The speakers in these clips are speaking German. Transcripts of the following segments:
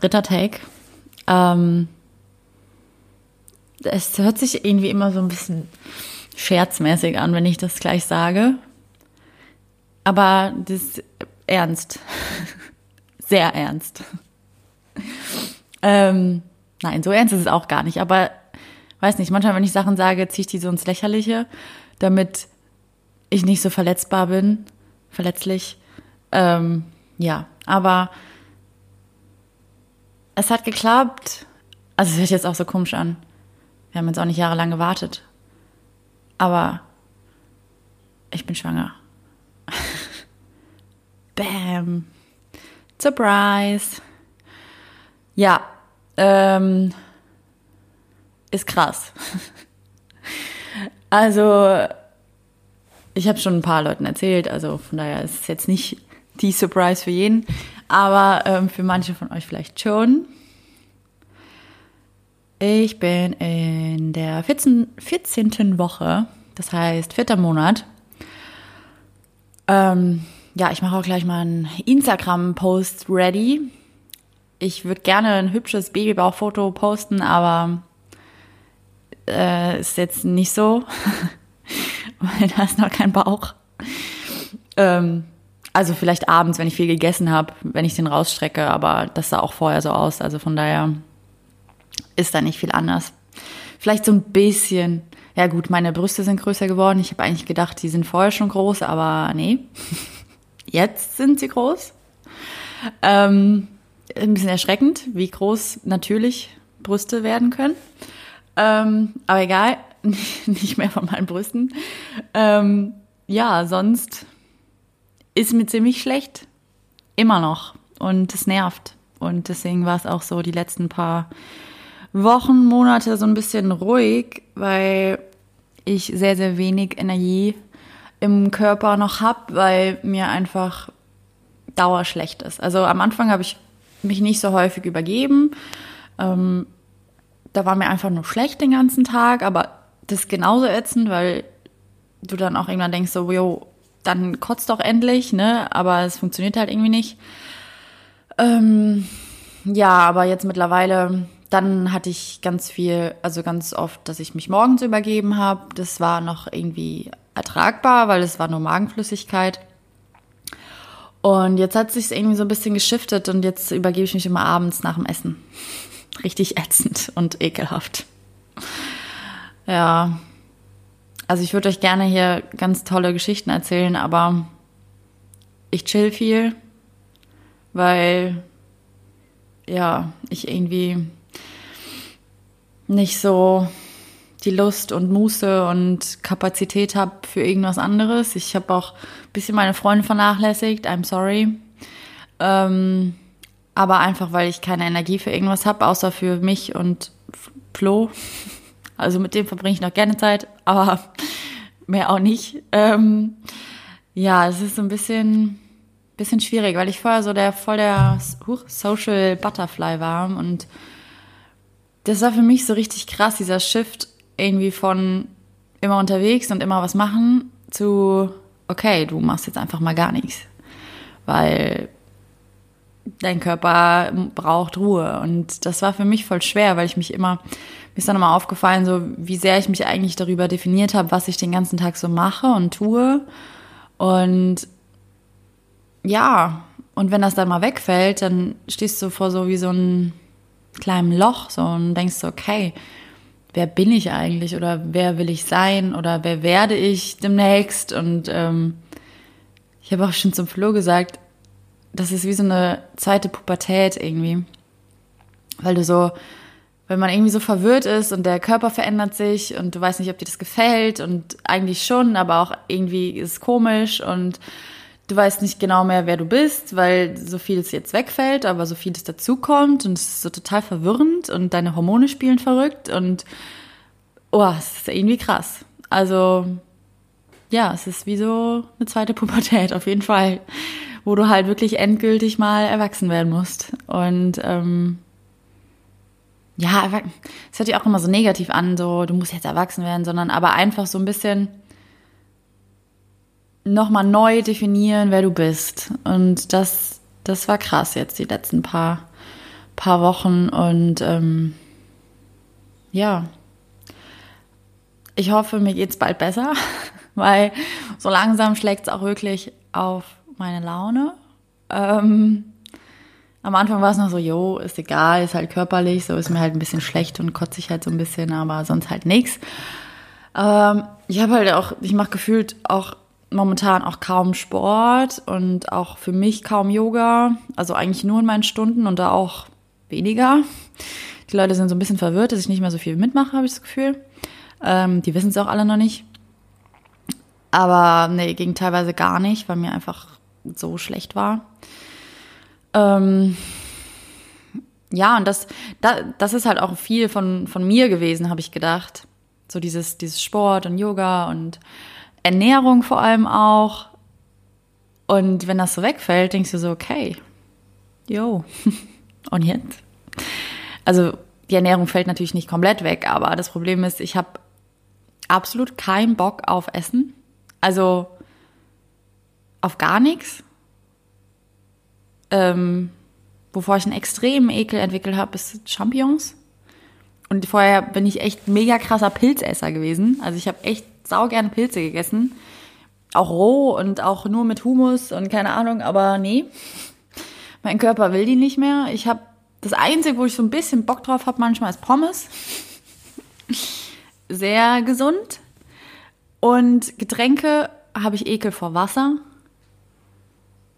dritter Take. Ähm, es hört sich irgendwie immer so ein bisschen scherzmäßig an, wenn ich das gleich sage. Aber das ist ernst. Sehr ernst. Ähm, nein, so ernst ist es auch gar nicht. Aber weiß nicht, manchmal, wenn ich Sachen sage, ziehe ich die so ins Lächerliche, damit ich nicht so verletzbar bin, verletzlich. Ähm, ja, aber es hat geklappt. Also es hört jetzt auch so komisch an. Wir haben jetzt auch nicht jahrelang gewartet. Aber ich bin schwanger. Bam. Surprise. Ja, ähm, ist krass. Also, ich habe schon ein paar Leuten erzählt, also von daher ist es jetzt nicht die Surprise für jeden, aber ähm, für manche von euch vielleicht schon. Ich bin in der 14, 14. Woche, das heißt vierter Monat. Ähm, ja, ich mache auch gleich mal einen Instagram-Post ready. Ich würde gerne ein hübsches Babybauchfoto posten, aber äh, ist jetzt nicht so, weil da ist noch kein Bauch. Ähm, also vielleicht abends, wenn ich viel gegessen habe, wenn ich den rausstrecke, aber das sah auch vorher so aus. Also von daher ist da nicht viel anders. Vielleicht so ein bisschen. Ja gut, meine Brüste sind größer geworden. Ich habe eigentlich gedacht, die sind vorher schon groß, aber nee. Jetzt sind sie groß. Ähm, ein bisschen erschreckend, wie groß natürlich Brüste werden können. Ähm, aber egal, nicht mehr von meinen Brüsten. Ähm, ja, sonst ist mir ziemlich schlecht. Immer noch. Und es nervt. Und deswegen war es auch so die letzten paar Wochen, Monate so ein bisschen ruhig, weil ich sehr, sehr wenig Energie im Körper noch habe, weil mir einfach Dauer schlecht ist. Also am Anfang habe ich mich nicht so häufig übergeben. Ähm, da war mir einfach nur schlecht den ganzen Tag, aber das ist genauso ätzend, weil du dann auch irgendwann denkst so, jo, dann kotzt doch endlich, ne? Aber es funktioniert halt irgendwie nicht. Ähm, ja, aber jetzt mittlerweile dann hatte ich ganz viel, also ganz oft, dass ich mich morgens übergeben habe. Das war noch irgendwie ertragbar, weil es war nur Magenflüssigkeit. Und jetzt hat sich irgendwie so ein bisschen geschiftet und jetzt übergebe ich mich immer abends nach dem Essen. Richtig ätzend und ekelhaft. Ja. Also ich würde euch gerne hier ganz tolle Geschichten erzählen, aber ich chill viel, weil ja, ich irgendwie nicht so die Lust und Muße und Kapazität habe für irgendwas anderes. Ich habe auch ein bisschen meine Freunde vernachlässigt, I'm sorry. Ähm, aber einfach, weil ich keine Energie für irgendwas habe, außer für mich und Flo. Also mit dem verbringe ich noch gerne Zeit, aber mehr auch nicht. Ähm, ja, es ist so ein bisschen, bisschen schwierig, weil ich vorher so der voll der Social Butterfly war und das war für mich so richtig krass, dieser Shift irgendwie von immer unterwegs und immer was machen zu, okay, du machst jetzt einfach mal gar nichts. Weil dein Körper braucht Ruhe. Und das war für mich voll schwer, weil ich mich immer, mir ist dann immer aufgefallen, so wie sehr ich mich eigentlich darüber definiert habe, was ich den ganzen Tag so mache und tue. Und ja, und wenn das dann mal wegfällt, dann stehst du vor so wie so ein kleinem Loch so und denkst so, okay, wer bin ich eigentlich oder wer will ich sein oder wer werde ich demnächst? Und ähm, ich habe auch schon zum Flo gesagt, das ist wie so eine zweite Pubertät irgendwie. Weil du so, wenn man irgendwie so verwirrt ist und der Körper verändert sich und du weißt nicht, ob dir das gefällt und eigentlich schon, aber auch irgendwie ist es komisch und du weißt nicht genau mehr, wer du bist, weil so vieles jetzt wegfällt, aber so vieles dazukommt und es ist so total verwirrend und deine Hormone spielen verrückt und oh, es ist irgendwie krass. Also ja, es ist wie so eine zweite Pubertät auf jeden Fall, wo du halt wirklich endgültig mal erwachsen werden musst und ähm, ja, es hört sich auch immer so negativ an, so du musst jetzt erwachsen werden, sondern aber einfach so ein bisschen nochmal neu definieren, wer du bist. Und das, das war krass jetzt die letzten paar, paar Wochen und ähm, ja, ich hoffe, mir geht's bald besser, weil so langsam schlägt es auch wirklich auf meine Laune. Ähm, am Anfang war es noch so, jo, ist egal, ist halt körperlich, so ist mir halt ein bisschen schlecht und kotze ich halt so ein bisschen, aber sonst halt nichts. Ähm, ich habe halt auch, ich mache gefühlt auch momentan auch kaum Sport und auch für mich kaum Yoga, also eigentlich nur in meinen Stunden und da auch weniger. Die Leute sind so ein bisschen verwirrt, dass ich nicht mehr so viel mitmache, habe ich das Gefühl. Ähm, die wissen es auch alle noch nicht. Aber nee, ging teilweise gar nicht, weil mir einfach so schlecht war. Ähm, ja, und das, das, das ist halt auch viel von, von mir gewesen, habe ich gedacht. So dieses, dieses Sport und Yoga und Ernährung vor allem auch. Und wenn das so wegfällt, denkst du so, okay, yo, und jetzt? Also die Ernährung fällt natürlich nicht komplett weg, aber das Problem ist, ich habe absolut keinen Bock auf Essen. Also auf gar nichts. Ähm, wovor ich einen extremen Ekel entwickelt habe, ist Champignons. Und vorher bin ich echt mega krasser Pilzesser gewesen. Also ich habe echt sau gerne Pilze gegessen. Auch roh und auch nur mit Humus und keine Ahnung, aber nee. Mein Körper will die nicht mehr. Ich habe das Einzige, wo ich so ein bisschen Bock drauf habe, manchmal ist Pommes. Sehr gesund. Und Getränke habe ich Ekel vor Wasser.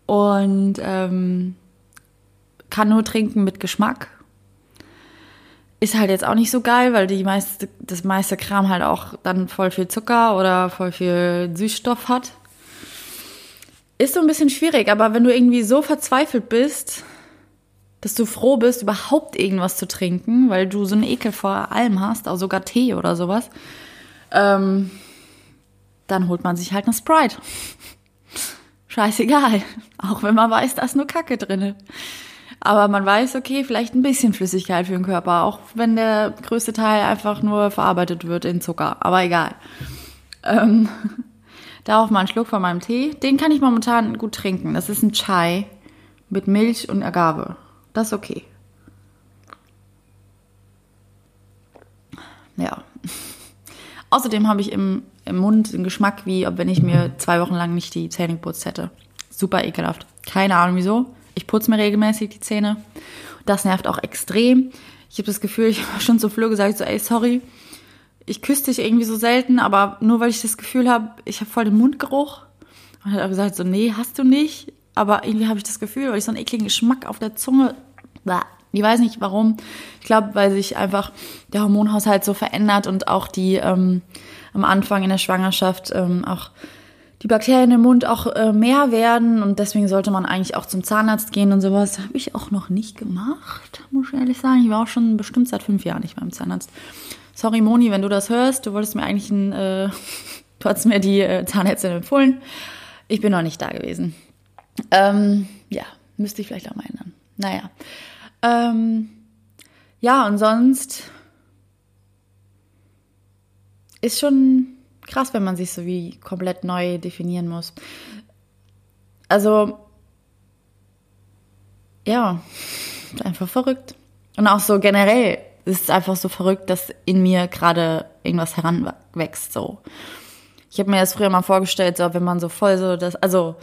Und ähm, kann nur trinken mit Geschmack. Ist halt jetzt auch nicht so geil, weil die meiste, das meiste Kram halt auch dann voll viel Zucker oder voll viel Süßstoff hat. Ist so ein bisschen schwierig, aber wenn du irgendwie so verzweifelt bist, dass du froh bist, überhaupt irgendwas zu trinken, weil du so einen Ekel vor allem hast, auch sogar Tee oder sowas, ähm, dann holt man sich halt eine Sprite. Scheißegal. Auch wenn man weiß, da ist nur Kacke drinne. Aber man weiß, okay, vielleicht ein bisschen Flüssigkeit für den Körper, auch wenn der größte Teil einfach nur verarbeitet wird in Zucker. Aber egal. Ähm, darauf mal einen Schluck von meinem Tee. Den kann ich momentan gut trinken. Das ist ein Chai mit Milch und Agave. Das ist okay. Ja. Außerdem habe ich im, im Mund einen Geschmack, wie ob wenn ich mir zwei Wochen lang nicht die Zähne geputzt hätte. Super ekelhaft. Keine Ahnung wieso. Ich putze mir regelmäßig die Zähne. Das nervt auch extrem. Ich habe das Gefühl, ich habe schon zu Flo gesagt, so, ey, sorry, ich küsse dich irgendwie so selten, aber nur weil ich das Gefühl habe, ich habe voll den Mundgeruch. Und er hat gesagt, so, nee, hast du nicht. Aber irgendwie habe ich das Gefühl, weil ich so einen ekligen Geschmack auf der Zunge. Ich weiß nicht warum. Ich glaube, weil sich einfach der Hormonhaushalt so verändert und auch die ähm, am Anfang in der Schwangerschaft ähm, auch die Bakterien im Mund auch äh, mehr werden und deswegen sollte man eigentlich auch zum Zahnarzt gehen und sowas. Habe ich auch noch nicht gemacht, muss ich ehrlich sagen. Ich war auch schon bestimmt seit fünf Jahren nicht beim Zahnarzt. Sorry, Moni, wenn du das hörst, du wolltest mir eigentlich ein, äh, du hast mir die äh, Zahnärztin empfohlen. Ich bin noch nicht da gewesen. Ähm, ja, müsste ich vielleicht auch mal ändern. Naja. Ähm, ja, und sonst ist schon krass, wenn man sich so wie komplett neu definieren muss. Also, ja, einfach verrückt. Und auch so generell ist es einfach so verrückt, dass in mir gerade irgendwas heranwächst, so. Ich habe mir das früher mal vorgestellt, so, wenn man so voll so das, also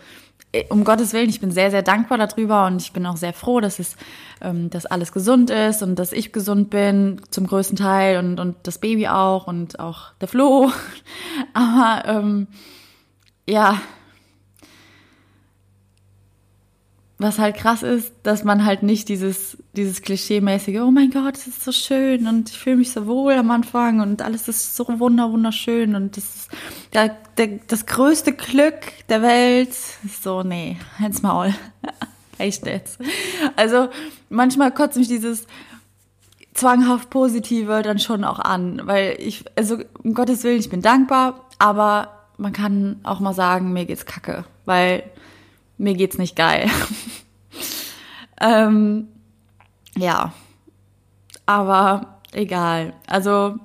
um Gottes Willen, ich bin sehr, sehr dankbar darüber und ich bin auch sehr froh, dass es, ähm, dass alles gesund ist und dass ich gesund bin zum größten Teil und, und das Baby auch und auch der Flo. Aber ähm, ja, was halt krass ist, dass man halt nicht dieses, dieses Klischee-mäßige, oh mein Gott, es ist so schön und ich fühle mich so wohl am Anfang und alles ist so wunder, wunderschön und das ist der, der, das größte Glück der Welt. So, nee, halt's Maul. Echt jetzt. Also, manchmal kotzt mich dieses zwanghaft Positive dann schon auch an, weil ich, also, um Gottes Willen, ich bin dankbar, aber man kann auch mal sagen, mir geht's kacke, weil mir geht's nicht geil. ähm, ja, aber egal. Also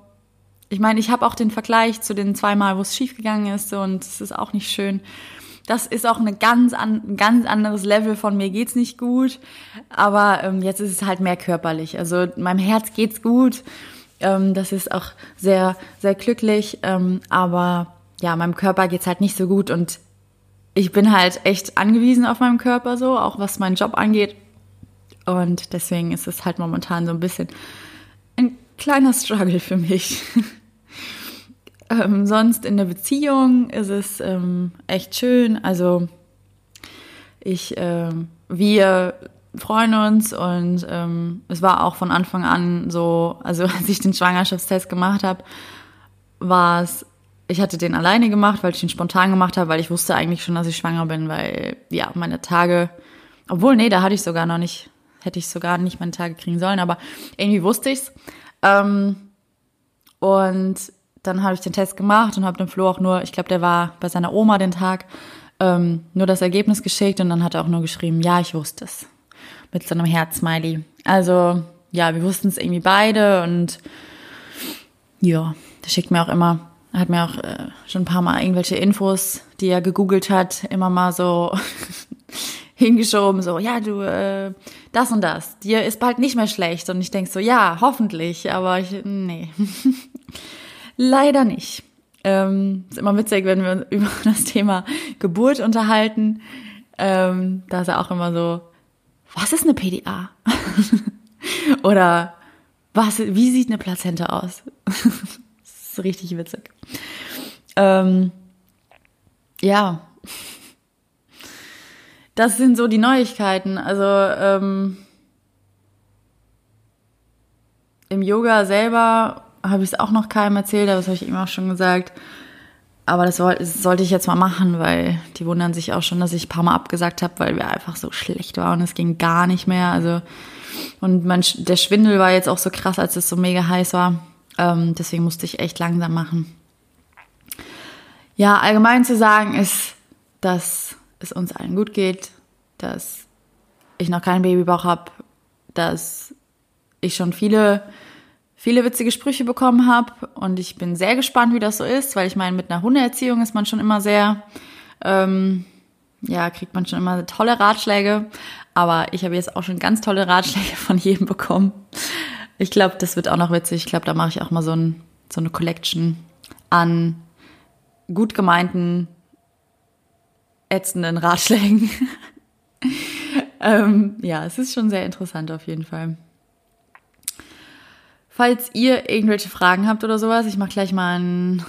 ich meine, ich habe auch den Vergleich zu den zweimal, wo es schiefgegangen ist und es ist auch nicht schön. das ist auch eine ganz an, ein ganz anderes Level von mir geht's nicht gut. Aber ähm, jetzt ist es halt mehr körperlich. Also meinem Herz geht's gut. Ähm, das ist auch sehr, sehr glücklich. Ähm, aber ja, meinem Körper geht's halt nicht so gut und ich bin halt echt angewiesen auf meinem Körper so, auch was meinen Job angeht. Und deswegen ist es halt momentan so ein bisschen ein kleiner Struggle für mich. ähm, sonst in der Beziehung ist es ähm, echt schön. Also ich, äh, wir freuen uns und ähm, es war auch von Anfang an so, also als ich den Schwangerschaftstest gemacht habe, war es, ich hatte den alleine gemacht, weil ich den spontan gemacht habe, weil ich wusste eigentlich schon, dass ich schwanger bin, weil ja, meine Tage, obwohl, nee, da hatte ich sogar noch nicht, hätte ich sogar nicht meine Tage kriegen sollen, aber irgendwie wusste ich's. Ähm, und dann habe ich den Test gemacht und habe dem Flo auch nur, ich glaube, der war bei seiner Oma den Tag, ähm, nur das Ergebnis geschickt und dann hat er auch nur geschrieben, ja, ich wusste es. Mit so einem Herz-Smiley. Also, ja, wir wussten es irgendwie beide und ja, der schickt mir auch immer, er hat mir auch äh, schon ein paar Mal irgendwelche Infos, die er gegoogelt hat, immer mal so hingeschoben, so, ja, du, äh, das und das, dir ist bald nicht mehr schlecht. Und ich denk so, ja, hoffentlich, aber ich, nee. Leider nicht. Ähm, ist immer witzig, wenn wir über das Thema Geburt unterhalten. Ähm, da ist er auch immer so, was ist eine PDA? Oder was, wie sieht eine Plazenta aus? das ist richtig witzig. Ähm, ja, das sind so die Neuigkeiten. Also ähm, im Yoga selber habe ich es auch noch keinem erzählt, aber das habe ich ihm auch schon gesagt. Aber das, sollte ich jetzt mal machen, weil die wundern sich auch schon, dass ich ein paar Mal abgesagt habe, weil wir einfach so schlecht waren und es ging gar nicht mehr. Also und mein, der Schwindel war jetzt auch so krass, als es so mega heiß war. Ähm, deswegen musste ich echt langsam machen. Ja, allgemein zu sagen ist, dass es uns allen gut geht, dass ich noch keinen Babybauch habe, dass ich schon viele, viele witzige Sprüche bekommen habe und ich bin sehr gespannt, wie das so ist, weil ich meine, mit einer Hundeerziehung ist man schon immer sehr, ähm, ja, kriegt man schon immer tolle Ratschläge, aber ich habe jetzt auch schon ganz tolle Ratschläge von jedem bekommen. Ich glaube, das wird auch noch witzig. Ich glaube, da mache ich auch mal so, ein, so eine Collection an gut gemeinten ätzenden Ratschlägen. ähm, ja, es ist schon sehr interessant auf jeden Fall. Falls ihr irgendwelche Fragen habt oder sowas, ich mache gleich mal ein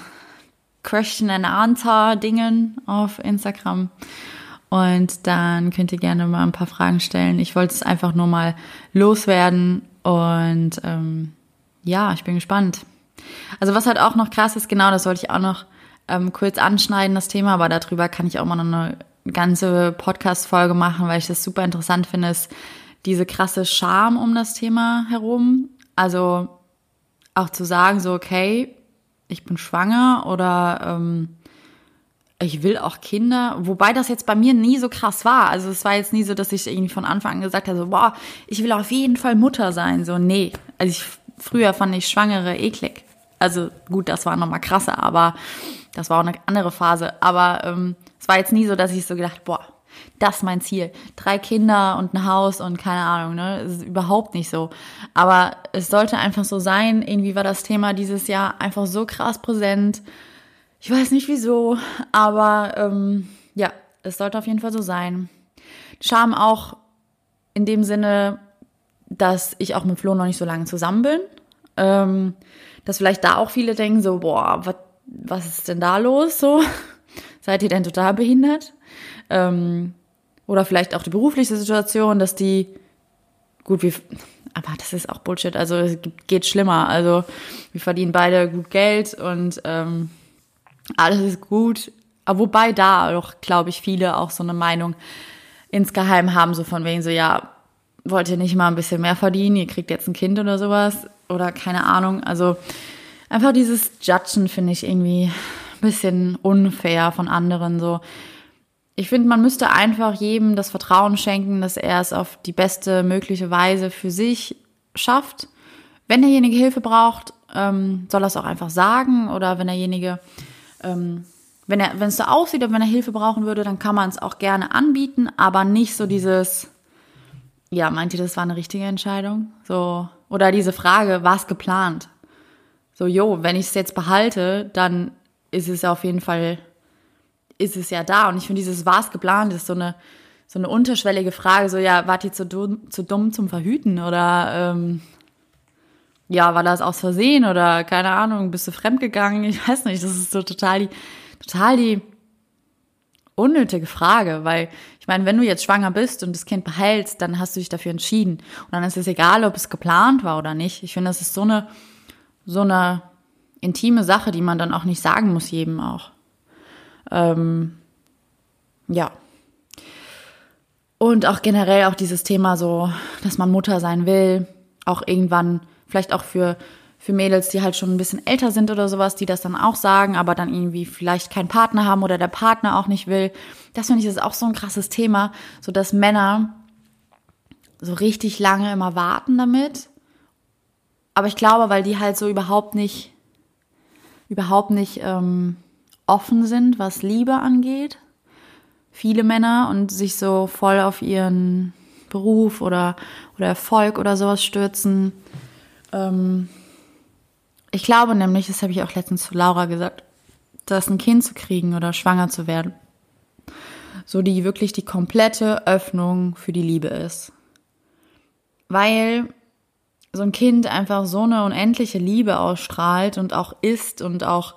Question and Answer Dingen auf Instagram. Und dann könnt ihr gerne mal ein paar Fragen stellen. Ich wollte es einfach nur mal loswerden. Und ähm, ja, ich bin gespannt. Also was halt auch noch krass ist, genau, das wollte ich auch noch ähm, kurz anschneiden, das Thema, aber darüber kann ich auch mal noch eine ganze Podcast-Folge machen, weil ich das super interessant finde, ist diese krasse Scham um das Thema herum. Also auch zu sagen, so, okay, ich bin schwanger oder ähm, ich will auch Kinder, wobei das jetzt bei mir nie so krass war. Also es war jetzt nie so, dass ich irgendwie von Anfang an gesagt habe, so, boah, ich will auf jeden Fall Mutter sein. So, nee. Also ich, früher fand ich Schwangere eklig. Also gut, das war nochmal krasser, aber das war auch eine andere Phase. Aber ähm, es war jetzt nie so, dass ich so gedacht, boah, das ist mein Ziel. Drei Kinder und ein Haus und keine Ahnung, ne? Das ist überhaupt nicht so. Aber es sollte einfach so sein. Irgendwie war das Thema dieses Jahr einfach so krass präsent. Ich weiß nicht wieso, aber ähm, ja, es sollte auf jeden Fall so sein. Scham auch in dem Sinne, dass ich auch mit Flo noch nicht so lange zusammen bin. Ähm, dass vielleicht da auch viele denken so, boah, was was ist denn da los so? Seid ihr denn total behindert? Ähm, oder vielleicht auch die berufliche Situation, dass die, gut, wir, aber das ist auch Bullshit, also es geht schlimmer. Also wir verdienen beide gut Geld und ähm, alles ist gut. Aber wobei da auch, glaube ich, viele auch so eine Meinung insgeheim haben, so von wegen so, ja, wollt ihr nicht mal ein bisschen mehr verdienen, ihr kriegt jetzt ein Kind oder sowas oder keine Ahnung. Also einfach dieses Judgen finde ich irgendwie ein bisschen unfair von anderen so. Ich finde, man müsste einfach jedem das Vertrauen schenken, dass er es auf die beste mögliche Weise für sich schafft. Wenn derjenige Hilfe braucht, ähm, soll er es auch einfach sagen oder wenn derjenige ähm, wenn er, wenn es so aussieht, wenn er Hilfe brauchen würde, dann kann man es auch gerne anbieten, aber nicht so dieses, ja, meint ihr, das war eine richtige Entscheidung? So, oder diese Frage, war es geplant? So, jo, wenn ich es jetzt behalte, dann ist es auf jeden Fall, ist es ja da. Und ich finde, dieses war es geplant, ist so eine, so eine unterschwellige Frage, so, ja, wart ihr zu dumm, zu dumm zum Verhüten? Oder, ähm, ja, war das aus Versehen? Oder, keine Ahnung, bist du fremdgegangen? Ich weiß nicht, das ist so total die, total die unnötige Frage, weil ich meine, wenn du jetzt schwanger bist und das Kind behältst, dann hast du dich dafür entschieden. Und dann ist es egal, ob es geplant war oder nicht. Ich finde, das ist so eine, so eine intime Sache, die man dann auch nicht sagen muss, jedem auch. Ähm, ja. Und auch generell auch dieses Thema so, dass man Mutter sein will, auch irgendwann, vielleicht auch für für Mädels, die halt schon ein bisschen älter sind oder sowas, die das dann auch sagen, aber dann irgendwie vielleicht keinen Partner haben oder der Partner auch nicht will. Das finde ich ist auch so ein krasses Thema, so dass Männer so richtig lange immer warten damit. Aber ich glaube, weil die halt so überhaupt nicht, überhaupt nicht ähm, offen sind, was Liebe angeht. Viele Männer und sich so voll auf ihren Beruf oder, oder Erfolg oder sowas stürzen. Ähm, ich glaube nämlich, das habe ich auch letztens zu Laura gesagt, dass ein Kind zu kriegen oder schwanger zu werden, so die wirklich die komplette Öffnung für die Liebe ist. Weil so ein Kind einfach so eine unendliche Liebe ausstrahlt und auch isst und auch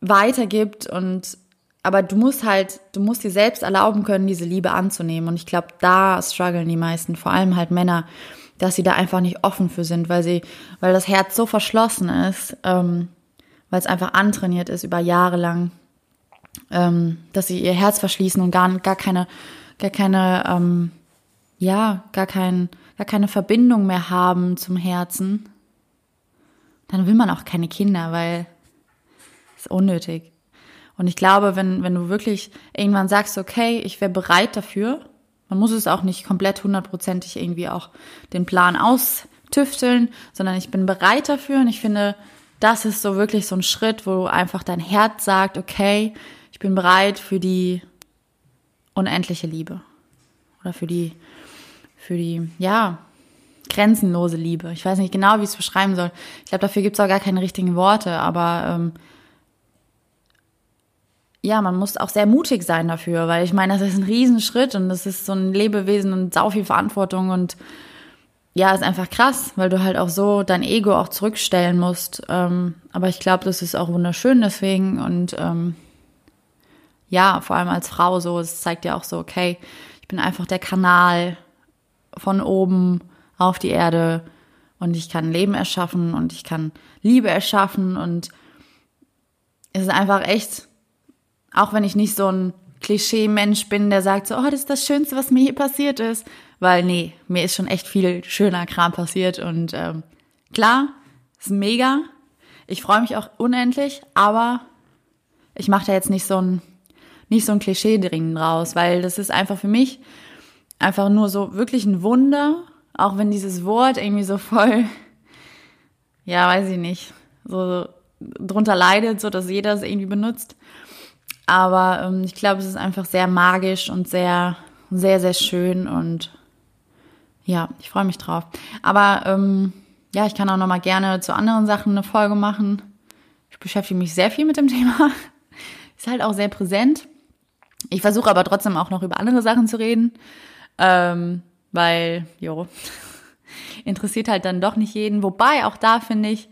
weitergibt und aber du musst halt, du musst dir selbst erlauben können, diese Liebe anzunehmen. Und ich glaube, da strugglen die meisten, vor allem halt Männer, dass sie da einfach nicht offen für sind, weil sie, weil das Herz so verschlossen ist, ähm, weil es einfach antrainiert ist über Jahre lang, ähm, dass sie ihr Herz verschließen und gar, gar keine, gar keine, ähm, ja, gar kein, gar keine Verbindung mehr haben zum Herzen, dann will man auch keine Kinder, weil ist unnötig. Und ich glaube, wenn, wenn du wirklich irgendwann sagst, okay, ich wäre bereit dafür, man muss es auch nicht komplett hundertprozentig irgendwie auch den Plan austüfteln, sondern ich bin bereit dafür und ich finde, das ist so wirklich so ein Schritt, wo einfach dein Herz sagt, okay, ich bin bereit für die unendliche Liebe oder für die, für die, ja, grenzenlose Liebe. Ich weiß nicht genau, wie ich es beschreiben soll. Ich glaube, dafür gibt es auch gar keine richtigen Worte, aber ähm, ja, man muss auch sehr mutig sein dafür, weil ich meine, das ist ein Riesenschritt und das ist so ein Lebewesen und sau viel Verantwortung und ja, ist einfach krass, weil du halt auch so dein Ego auch zurückstellen musst. Ähm, aber ich glaube, das ist auch wunderschön deswegen und ähm, ja, vor allem als Frau so, es zeigt ja auch so, okay, ich bin einfach der Kanal von oben auf die Erde und ich kann Leben erschaffen und ich kann Liebe erschaffen und es ist einfach echt auch wenn ich nicht so ein Klischee-Mensch bin, der sagt so, oh, das ist das Schönste, was mir hier passiert ist. Weil nee, mir ist schon echt viel schöner Kram passiert. Und ähm, klar, ist mega. Ich freue mich auch unendlich, aber ich mache da jetzt nicht so ein, nicht so ein Klischee dringend draus, weil das ist einfach für mich einfach nur so wirklich ein Wunder, auch wenn dieses Wort irgendwie so voll, ja, weiß ich nicht, so drunter leidet, so dass jeder es irgendwie benutzt. Aber ähm, ich glaube, es ist einfach sehr magisch und sehr, sehr, sehr schön und ja, ich freue mich drauf. Aber ähm, ja, ich kann auch noch mal gerne zu anderen Sachen eine Folge machen. Ich beschäftige mich sehr viel mit dem Thema. Ist halt auch sehr präsent. Ich versuche aber trotzdem auch noch über andere Sachen zu reden, ähm, weil, jo, interessiert halt dann doch nicht jeden. Wobei, auch da finde ich,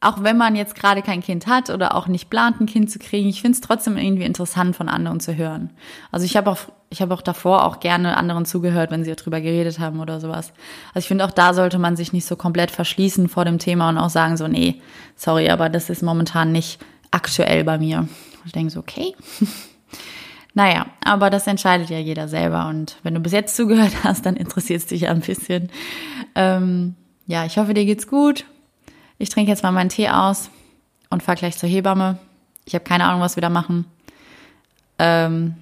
auch wenn man jetzt gerade kein Kind hat oder auch nicht plant, ein Kind zu kriegen, ich finde es trotzdem irgendwie interessant, von anderen zu hören. Also ich habe auch, ich habe auch davor auch gerne anderen zugehört, wenn sie darüber geredet haben oder sowas. Also ich finde auch da sollte man sich nicht so komplett verschließen vor dem Thema und auch sagen so, nee, sorry, aber das ist momentan nicht aktuell bei mir. Ich denke so, okay. naja, aber das entscheidet ja jeder selber und wenn du bis jetzt zugehört hast, dann interessiert es dich ja ein bisschen. Ähm, ja, ich hoffe, dir geht's gut ich trinke jetzt mal meinen Tee aus und fahre gleich zur Hebamme. Ich habe keine Ahnung, was wir da machen. Ähm,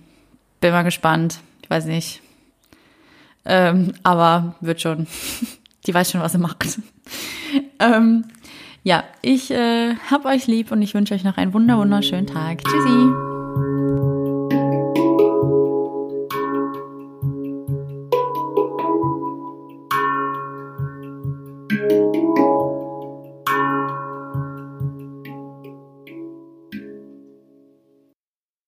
bin mal gespannt. Ich weiß nicht. Ähm, aber wird schon. Die weiß schon, was sie macht. ähm, Ja, ich äh, hab euch lieb und ich wünsche euch noch einen wunder wunderschönen Tag. Tschüssi.